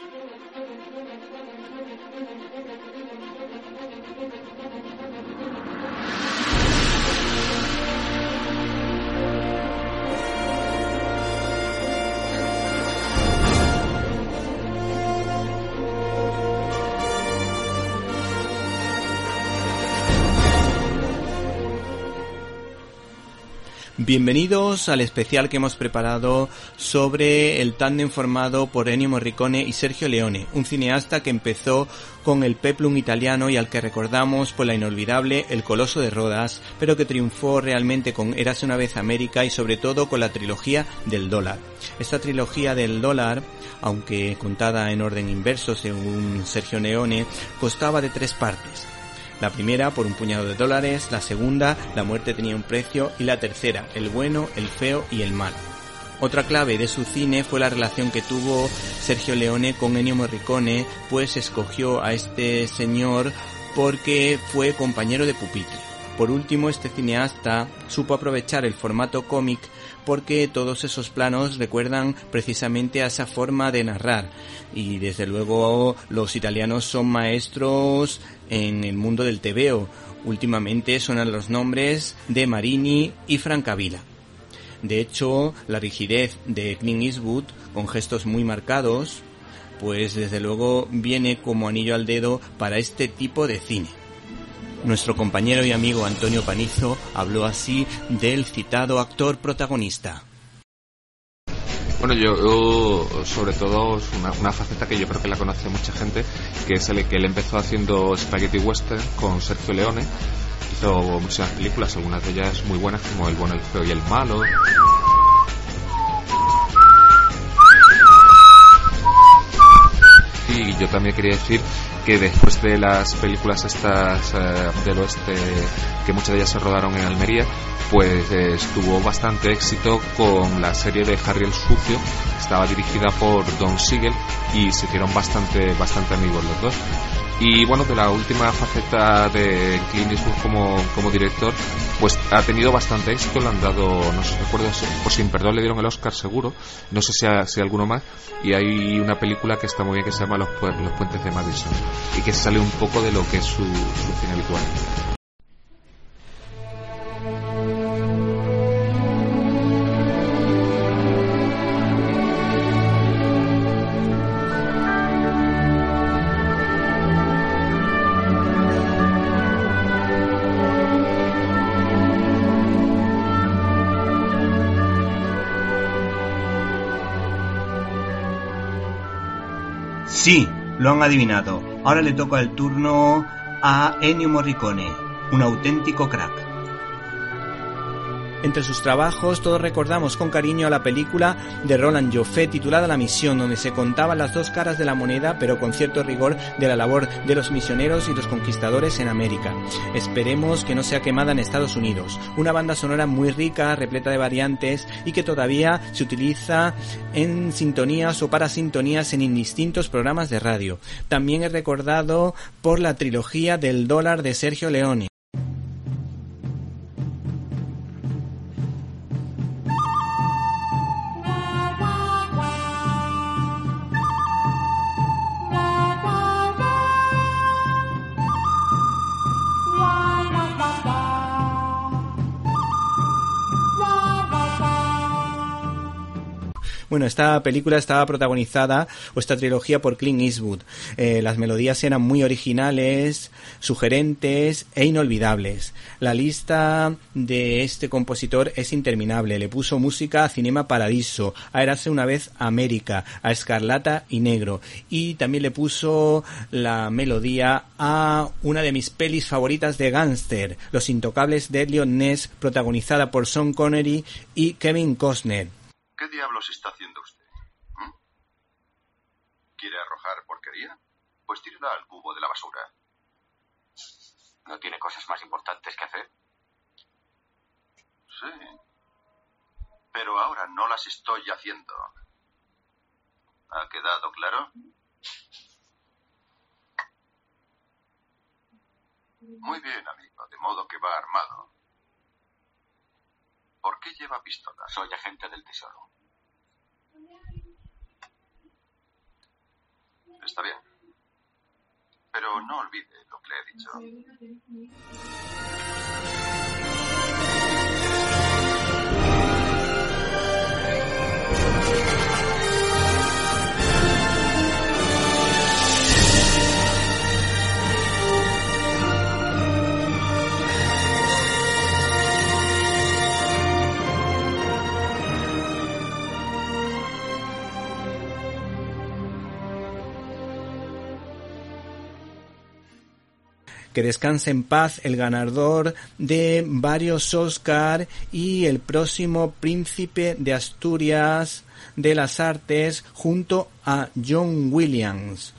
Thank you. Bienvenidos al especial que hemos preparado sobre el tándem formado por Ennio Morricone y Sergio Leone, un cineasta que empezó con el peplum italiano y al que recordamos por la inolvidable El Coloso de Rodas, pero que triunfó realmente con Érase una vez América y sobre todo con la trilogía del dólar. Esta trilogía del dólar, aunque contada en orden inverso según Sergio Leone, constaba de tres partes. La primera por un puñado de dólares, la segunda, la muerte tenía un precio y la tercera, el bueno, el feo y el mal. Otra clave de su cine fue la relación que tuvo Sergio Leone con Ennio Morricone, pues escogió a este señor porque fue compañero de pupitre. Por último, este cineasta supo aprovechar el formato cómic porque todos esos planos recuerdan precisamente a esa forma de narrar y desde luego los italianos son maestros en el mundo del tebeo. Últimamente suenan los nombres de Marini y Francavilla. De hecho, la rigidez de Clint Eastwood, con gestos muy marcados, pues desde luego viene como anillo al dedo para este tipo de cine. Nuestro compañero y amigo Antonio Panizo habló así del citado actor protagonista. Bueno, yo, sobre todo es una, faceta que yo creo que la conoce mucha gente, que es el que él empezó haciendo Spaghetti Western con Sergio Leone. Hizo muchas películas, algunas de ellas muy buenas como El bueno, el feo y el malo. Y yo también quería decir que después de las películas estas eh, del oeste, que muchas de ellas se rodaron en Almería, pues eh, estuvo bastante éxito con la serie de Harry el Sucio, estaba dirigida por Don Siegel y se hicieron bastante, bastante amigos los dos. Y bueno, de la última faceta de Clint Eastwood como, como director, pues ha tenido bastante éxito, le han dado, no sé si recuerdo, por sin perdón le dieron el Oscar seguro, no sé si, si alguno más, y hay una película que está muy bien que se llama Los, Los Puentes de Madison, y que sale un poco de lo que es su, su cine habitual. Sí, lo han adivinado. Ahora le toca el turno a Ennio Morricone, un auténtico crack. Entre sus trabajos todos recordamos con cariño a la película de Roland Joffé titulada La Misión, donde se contaban las dos caras de la moneda, pero con cierto rigor de la labor de los misioneros y los conquistadores en América. Esperemos que no sea quemada en Estados Unidos. Una banda sonora muy rica, repleta de variantes y que todavía se utiliza en sintonías o para sintonías en indistintos programas de radio. También es recordado por la trilogía del dólar de Sergio Leone. Bueno, esta película estaba protagonizada, o esta trilogía, por Clint Eastwood. Eh, las melodías eran muy originales, sugerentes e inolvidables. La lista de este compositor es interminable. Le puso música a Cinema Paradiso, a Erase una vez América, a Escarlata y Negro. Y también le puso la melodía a una de mis pelis favoritas de gángster, Los Intocables de Elliot Ness, protagonizada por Sean Connery y Kevin Costner. ¿Qué diablos está haciendo usted? ¿Mm? ¿Quiere arrojar porquería? Pues tírela al cubo de la basura. ¿No tiene cosas más importantes que hacer? Sí. Pero ahora no las estoy haciendo. ¿Ha quedado claro? Muy bien, amigo, de modo que va armado. ¿Por qué lleva pistola? Soy agente del tesoro. Está bien. Pero no olvide lo que le he dicho. Que descanse en paz el ganador de varios Oscar y el próximo príncipe de Asturias de las artes junto a John Williams.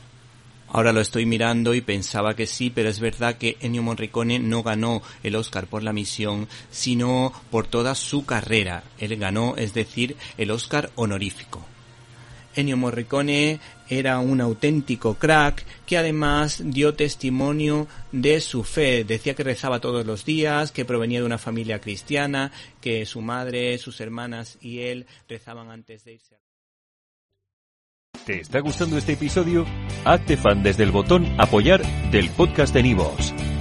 Ahora lo estoy mirando y pensaba que sí, pero es verdad que Ennio Morricone no ganó el Oscar por la misión, sino por toda su carrera. Él ganó, es decir, el Oscar honorífico. Ennio Morricone era un auténtico crack que además dio testimonio de su fe. Decía que rezaba todos los días, que provenía de una familia cristiana, que su madre, sus hermanas y él rezaban antes de irse. ¿Te está gustando este episodio? Hazte fan desde el botón apoyar del podcast de Nivos.